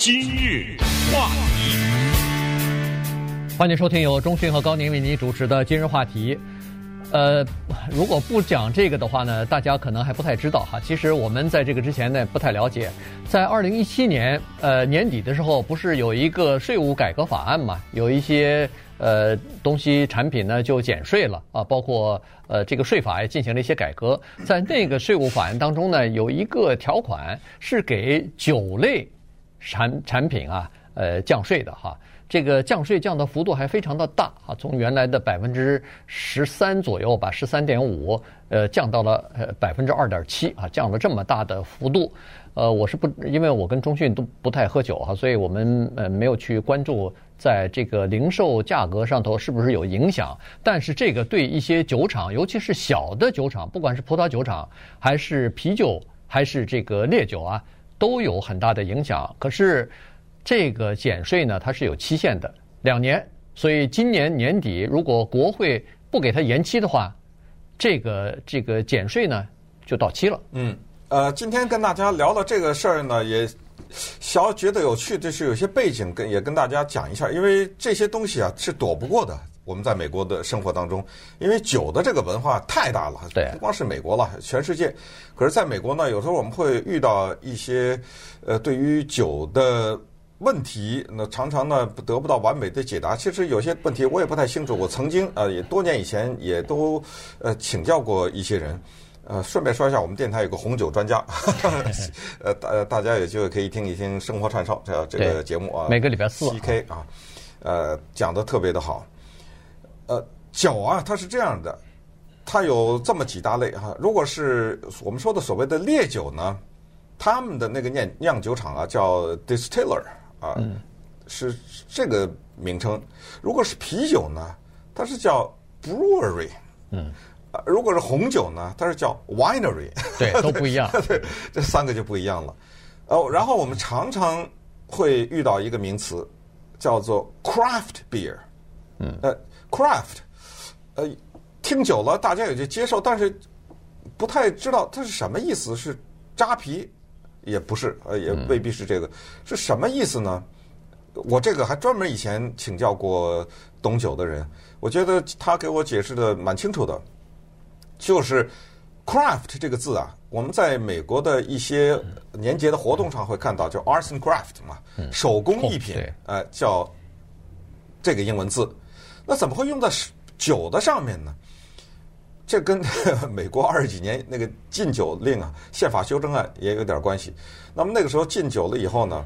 今日话题，欢迎收听由中讯和高宁为您主持的今日话题。呃，如果不讲这个的话呢，大家可能还不太知道哈。其实我们在这个之前呢，不太了解。在二零一七年呃年底的时候，不是有一个税务改革法案嘛？有一些呃东西产品呢就减税了啊，包括呃这个税法也进行了一些改革。在那个税务法案当中呢，有一个条款是给酒类。产产品啊，呃，降税的哈，这个降税降的幅度还非常的大啊，从原来的百分之十三左右吧，十三点五，呃，降到了呃百分之二点七啊，降了这么大的幅度。呃，我是不，因为我跟中讯都不太喝酒哈，所以我们呃没有去关注在这个零售价格上头是不是有影响。但是这个对一些酒厂，尤其是小的酒厂，不管是葡萄酒厂还是啤酒还是这个烈酒啊。都有很大的影响，可是这个减税呢，它是有期限的，两年，所以今年年底如果国会不给它延期的话，这个这个减税呢就到期了。嗯，呃，今天跟大家聊的这个事儿呢，也小觉得有趣，就是有些背景跟也跟大家讲一下，因为这些东西啊是躲不过的。我们在美国的生活当中，因为酒的这个文化太大了，对，不光是美国了，全世界。可是，在美国呢，有时候我们会遇到一些呃，对于酒的问题，那常常呢得不到完美的解答。其实有些问题我也不太清楚。我曾经呃，也多年以前也都呃请教过一些人。呃，顺便说一下，我们电台有个红酒专家，呃，大大家有机会可以听一听《生活串烧》这这个节目啊，每个礼拜四 CK 啊，呃，讲的特别的好。呃，酒啊，它是这样的，它有这么几大类哈。如果是我们说的所谓的烈酒呢，他们的那个酿酿酒厂啊叫 distiller 啊，嗯、是这个名称。如果是啤酒呢，它是叫 brewery，嗯，如果是红酒呢，它是叫 winery，对，都不一样，对，这三个就不一样了。哦，然后我们常常会遇到一个名词，叫做 craft beer，嗯，呃。Craft，呃，听久了大家也就接受，但是不太知道它是什么意思。是扎啤，也不是，呃，也未必是这个，是什么意思呢？我这个还专门以前请教过懂酒的人，我觉得他给我解释的蛮清楚的，就是 craft 这个字啊，我们在美国的一些年节的活动上会看到，叫 arts and craft 嘛，手工艺品，呃，叫这个英文字。那怎么会用在酒的上面呢？这跟 美国二十几年那个禁酒令啊、宪法修正案也有点关系。那么那个时候禁酒了以后呢，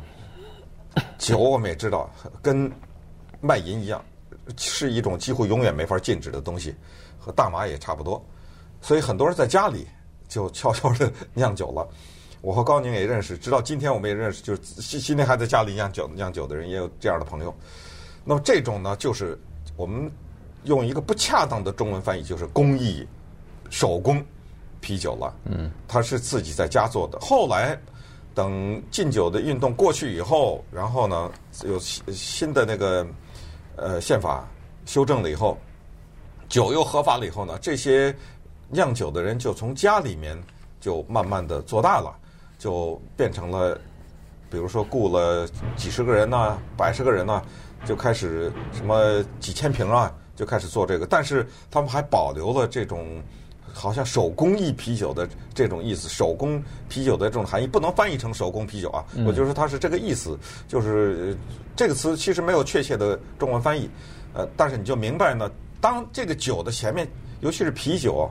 酒我们也知道跟卖淫一样，是一种几乎永远没法禁止的东西，和大麻也差不多。所以很多人在家里就悄悄的酿酒了。我和高宁也认识，直到今天我们也认识，就是今天还在家里酿酒酿酒的人也有这样的朋友。那么这种呢，就是。我们用一个不恰当的中文翻译，就是工艺手工啤酒了。嗯，他是自己在家做的。后来等禁酒的运动过去以后，然后呢，有新的那个呃宪法修正了以后，酒又合法了以后呢，这些酿酒的人就从家里面就慢慢的做大了，就变成了，比如说雇了几十个人呐、百十个人呐、就开始什么几千瓶啊，就开始做这个，但是他们还保留了这种好像手工艺啤酒的这种意思，手工啤酒的这种含义不能翻译成手工啤酒啊。我就说它是这个意思，就是这个词其实没有确切的中文翻译，呃，但是你就明白呢，当这个酒的前面，尤其是啤酒，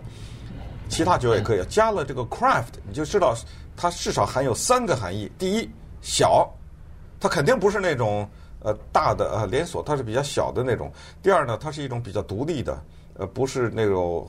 其他酒也可以加了这个 craft，你就知道它至少含有三个含义：第一，小，它肯定不是那种。呃，大的呃连锁，它是比较小的那种。第二呢，它是一种比较独立的，呃，不是那种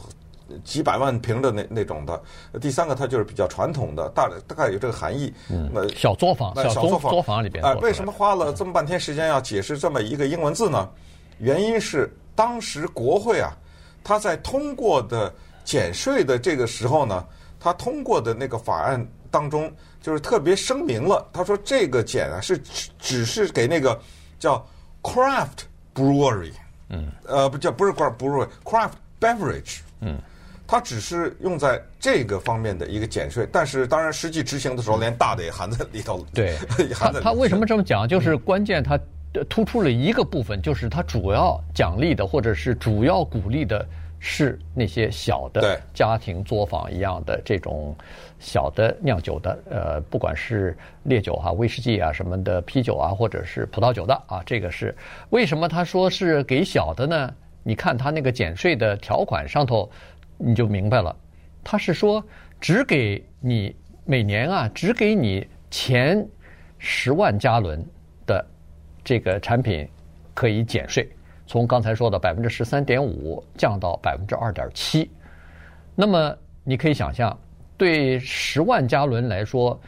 几百万平的那那种的。第三个，它就是比较传统的，大大概有这个含义。嗯，小作坊，小作坊，作坊里边。哎，为什么花了这么半天时间要解释这么一个英文字呢？原因是当时国会啊，它在通过的减税的这个时候呢，它通过的那个法案当中，就是特别声明了，他说这个减啊是只只是给那个。叫 craft brewery，嗯，呃，不叫不是 craft brewery，craft beverage，嗯，它只是用在这个方面的一个减税，但是当然实际执行的时候，连大的也含在里头了。对，含在里头。他他为什么这么讲？就是关键，它突出了一个部分，就是它主要奖励的或者是主要鼓励的是那些小的家庭作坊一样的这种小的酿酒的，呃，不管是烈酒啊、威士忌啊什么的啤酒啊，或者是葡萄酒的啊，这个是为什么他说是给小的呢？你看他那个减税的条款上头。你就明白了，他是说只给你每年啊，只给你前十万加仑的这个产品可以减税，从刚才说的百分之十三点五降到百分之二点七。那么你可以想象，对十万加仑来说，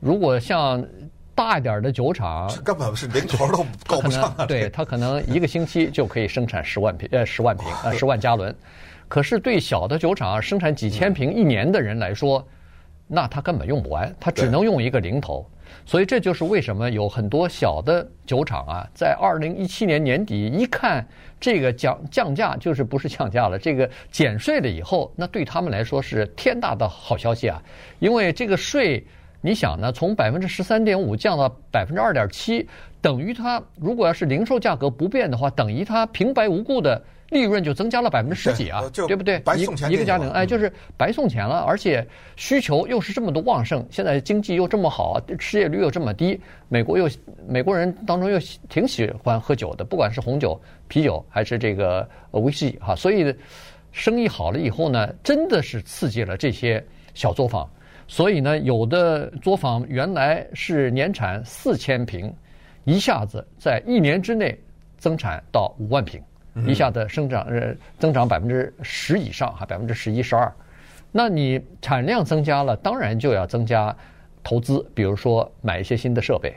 如果像大一点的酒厂，根本是零头都 够不上。对，他可能一个星期就可以生产十万瓶，呃，十万瓶，呃，十万加仑。可是对小的酒厂生产几千瓶一年的人来说，那他根本用不完，他只能用一个零头。所以这就是为什么有很多小的酒厂啊，在二零一七年年底一看这个降降价，就是不是降价了，这个减税了以后，那对他们来说是天大的好消息啊！因为这个税，你想呢，从百分之十三点五降到百分之二点七，等于它如果要是零售价格不变的话，等于它平白无故的。利润就增加了百分之十几啊，对不对？白送钱一个家庭，哎，就是白送钱了，而且需求又是这么的旺盛，现在经济又这么好，失业率又这么低，美国又美国人当中又挺喜欢喝酒的，不管是红酒、啤酒还是这个威士忌哈，所以生意好了以后呢，真的是刺激了这些小作坊，所以呢，有的作坊原来是年产四千瓶，一下子在一年之内增产到五万瓶。一下子生长呃增长百分之十以上哈，百分之十一十二，那你产量增加了，当然就要增加投资，比如说买一些新的设备，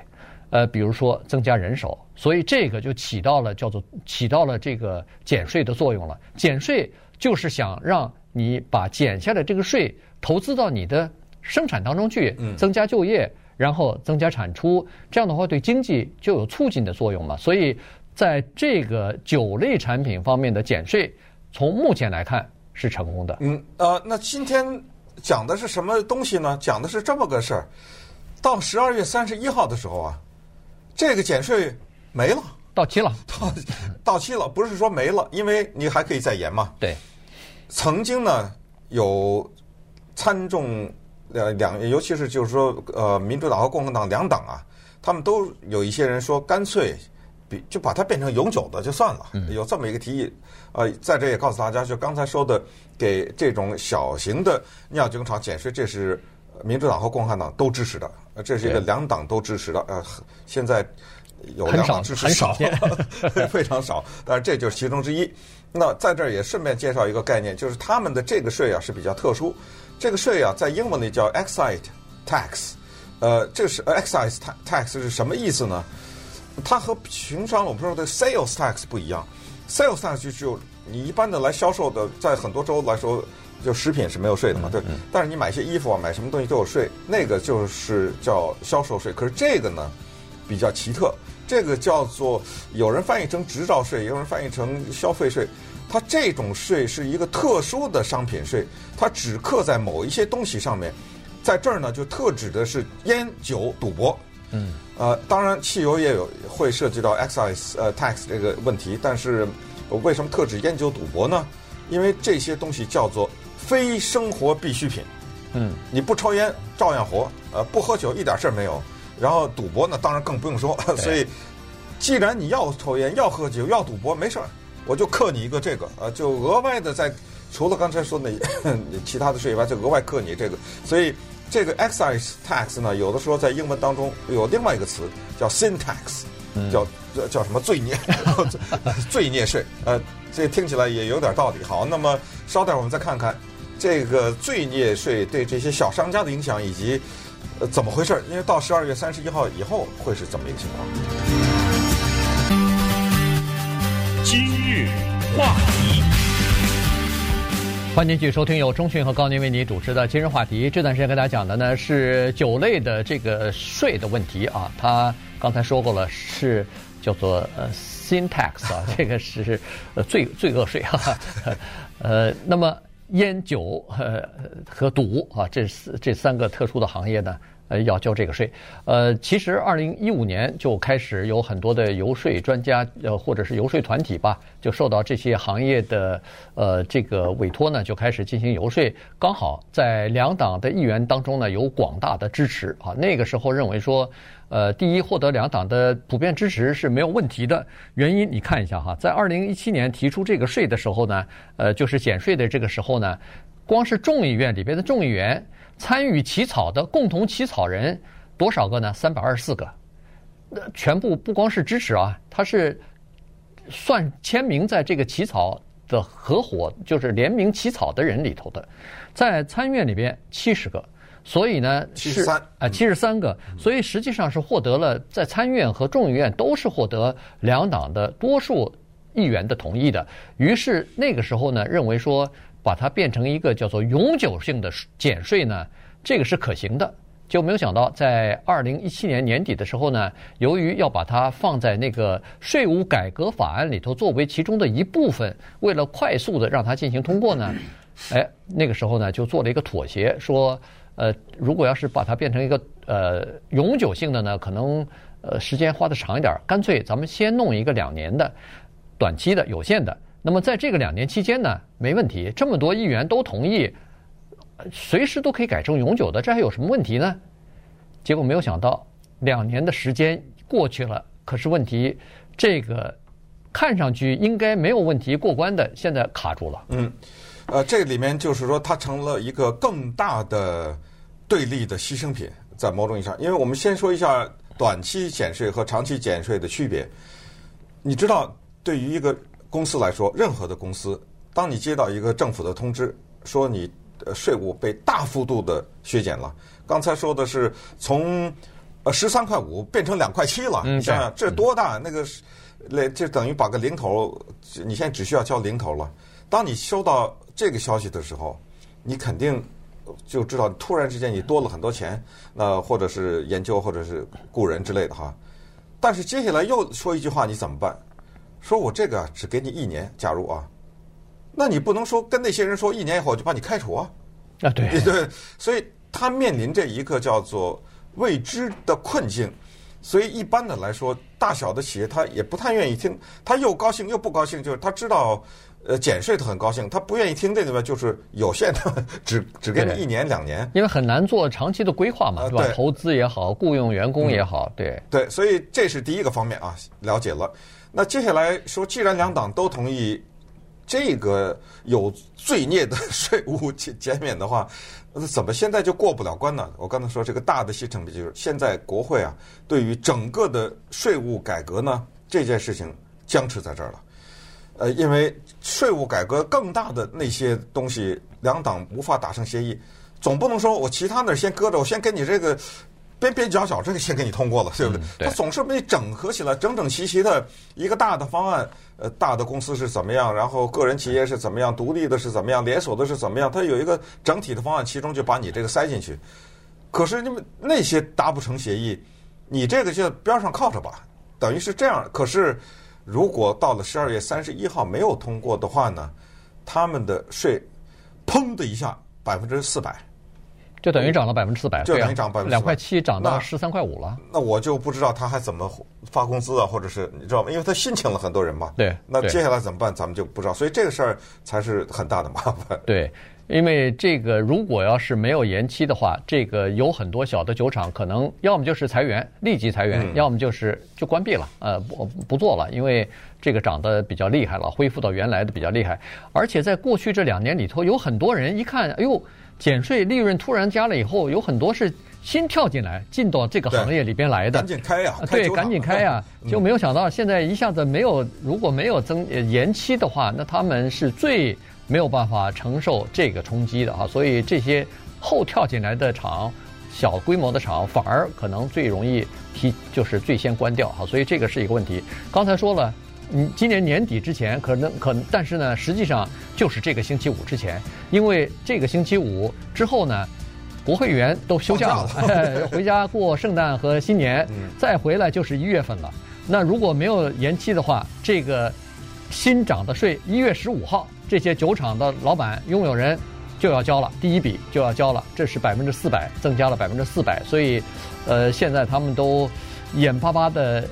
呃，比如说增加人手，所以这个就起到了叫做起到了这个减税的作用了。减税就是想让你把减下来这个税投资到你的生产当中去，增加就业，然后增加产出，这样的话对经济就有促进的作用嘛，所以。在这个酒类产品方面的减税，从目前来看是成功的。嗯，呃，那今天讲的是什么东西呢？讲的是这么个事儿。到十二月三十一号的时候啊，这个减税没了，到期了，到到期了，不是说没了，因为你还可以再延嘛。对，曾经呢有参众呃两，尤其是就是说呃民主党和共和党两党啊，他们都有一些人说干脆。比就把它变成永久的就算了，有这么一个提议。呃，在这也告诉大家，就刚才说的，给这种小型的酿酒厂减税，这是民主党和共和党都支持的。呃，这是一个两党都支持的。呃，现在有两党支持少，非常少，但是这就是其中之一。那在这儿也顺便介绍一个概念，就是他们的这个税啊是比较特殊。这个税啊在英文里叫 excise tax。呃，这是 excise tax 是什么意思呢？它和平常我们说的 sales tax 不一样，sales tax 就就你一般的来销售的，在很多州来说，就食品是没有税的嘛，对。但是你买些衣服啊，买什么东西都有税，那个就是叫销售税。可是这个呢，比较奇特，这个叫做有人翻译成执照税，也有人翻译成消费税。它这种税是一个特殊的商品税，它只刻在某一些东西上面，在这儿呢就特指的是烟酒赌博。嗯，呃，当然，汽油也有会涉及到 excise 呃 tax 这个问题，但是为什么特指烟酒赌博呢？因为这些东西叫做非生活必需品。嗯，你不抽烟照样活，呃，不喝酒一点事儿没有。然后赌博呢，当然更不用说。所以，既然你要抽烟、要喝酒、要赌博，没事儿，我就克你一个这个，呃，就额外的在除了刚才说的 其他的税以外，就额外克你这个，所以。这个 excise tax 呢，有的时候在英文当中有另外一个词叫 sin tax，叫叫叫什么罪孽 罪孽税。呃，这听起来也有点道理。好，那么稍待我们再看看这个罪孽税对这些小商家的影响以及呃怎么回事？因为到十二月三十一号以后会是怎么一个情况？今日话题。欢迎继续收听由中讯和高宁为你主持的今日话题。这段时间跟大家讲的呢是酒类的这个税的问题啊。他刚才说过了，是叫做呃 syntax 啊，这个是呃罪罪恶税哈。呃，那么烟酒呃和赌啊，这四这三个特殊的行业呢。呃，要交这个税。呃，其实二零一五年就开始有很多的游说专家，呃，或者是游说团体吧，就受到这些行业的呃这个委托呢，就开始进行游说。刚好在两党的议员当中呢，有广大的支持啊。那个时候认为说，呃，第一获得两党的普遍支持是没有问题的。原因你看一下哈，在二零一七年提出这个税的时候呢，呃，就是减税的这个时候呢，光是众议院里边的众议员。参与起草的共同起草人多少个呢？三百二十四个，那全部不光是支持啊，他是算签名在这个起草的合伙，就是联名起草的人里头的，在参院里边七十个，所以呢是啊七十三个，所以实际上是获得了在参院和众议院都是获得两党的多数议员的同意的，于是那个时候呢认为说。把它变成一个叫做永久性的减税呢，这个是可行的。就没有想到，在二零一七年年底的时候呢，由于要把它放在那个税务改革法案里头作为其中的一部分，为了快速的让它进行通过呢，哎，那个时候呢就做了一个妥协，说，呃，如果要是把它变成一个呃永久性的呢，可能呃时间花的长一点，干脆咱们先弄一个两年的短期的有限的。那么在这个两年期间呢，没问题，这么多议员都同意，随时都可以改成永久的，这还有什么问题呢？结果没有想到，两年的时间过去了，可是问题，这个看上去应该没有问题过关的，现在卡住了。嗯，呃，这里面就是说，它成了一个更大的对立的牺牲品，在某种意义上，因为我们先说一下短期减税和长期减税的区别。你知道，对于一个公司来说，任何的公司，当你接到一个政府的通知，说你税务被大幅度的削减了，刚才说的是从呃十三块五变成两块七了，你想想这多大？那个那就等于把个零头，你现在只需要交零头了。当你收到这个消息的时候，你肯定就知道，突然之间你多了很多钱，那或者是研究，或者是雇人之类的哈。但是接下来又说一句话，你怎么办？说我这个只给你一年，假如啊，那你不能说跟那些人说一年以后我就把你开除啊？啊，对对，所以他面临着一个叫做未知的困境，所以一般的来说，大小的企业他也不太愿意听，他又高兴又不高兴，就是他知道呃减税他很高兴，他不愿意听这个就是有限的，只只给你一年两年，因为很难做长期的规划嘛，对吧？投资也好，雇佣员工也好，对对，所以这是第一个方面啊，了解了。那接下来说，既然两党都同意这个有罪孽的 税务减减免的话，那怎么现在就过不了关呢？我刚才说这个大的牺牲品就是现在国会啊，对于整个的税务改革呢，这件事情僵持在这儿了。呃，因为税务改革更大的那些东西，两党无法达成协议，总不能说我其他那儿先搁着，我先给你这个。边边角角这个先给你通过了，对不对？它总是被整合起来，整整齐齐的一个大的方案。呃，大的公司是怎么样，然后个人企业是怎么样，独立的是怎么样，连锁的是怎么样？它有一个整体的方案，其中就把你这个塞进去。可是你们那些达不成协议，你这个就边上靠着吧，等于是这样。可是如果到了十二月三十一号没有通过的话呢，他们的税砰的一下百分之四百。就等于涨了百分之四百，就等于涨百分之两块七涨到十三块五了那。那我就不知道他还怎么发工资啊，或者是你知道吗？因为他新请了很多人嘛。对。那接下来怎么办？咱们就不知道。所以这个事儿才是很大的麻烦。对，因为这个如果要是没有延期的话，这个有很多小的酒厂可能要么就是裁员，立即裁员，嗯、要么就是就关闭了，呃，不不做了，因为这个涨得比较厉害了，恢复到原来的比较厉害。而且在过去这两年里头，有很多人一看，哎呦。减税利润突然加了以后，有很多是新跳进来进到这个行业里边来的。赶紧开呀！对，赶紧开呀！就没有想到现在一下子没有，如果没有增延期的话，那他们是最没有办法承受这个冲击的啊！所以这些后跳进来的厂，小规模的厂反而可能最容易提，就是最先关掉哈！所以这个是一个问题。刚才说了。嗯，今年年底之前可能可能，但是呢，实际上就是这个星期五之前，因为这个星期五之后呢，国会议员都休假了，哎，回家过圣诞和新年，再回来就是一月份了。那如果没有延期的话，这个新涨的税，一月十五号，这些酒厂的老板拥有人就要交了，第一笔就要交了，这是百分之四百，增加了百分之四百，所以，呃，现在他们都眼巴巴的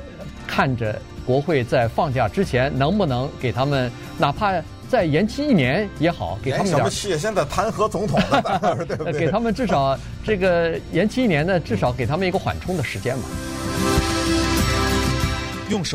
看着国会在放假之前能不能给他们，哪怕再延期一年也好，给他们点。什么期？现在弹劾总统了，对不对？给他们至少这个延期一年呢，至少给他们一个缓冲的时间嘛。用手。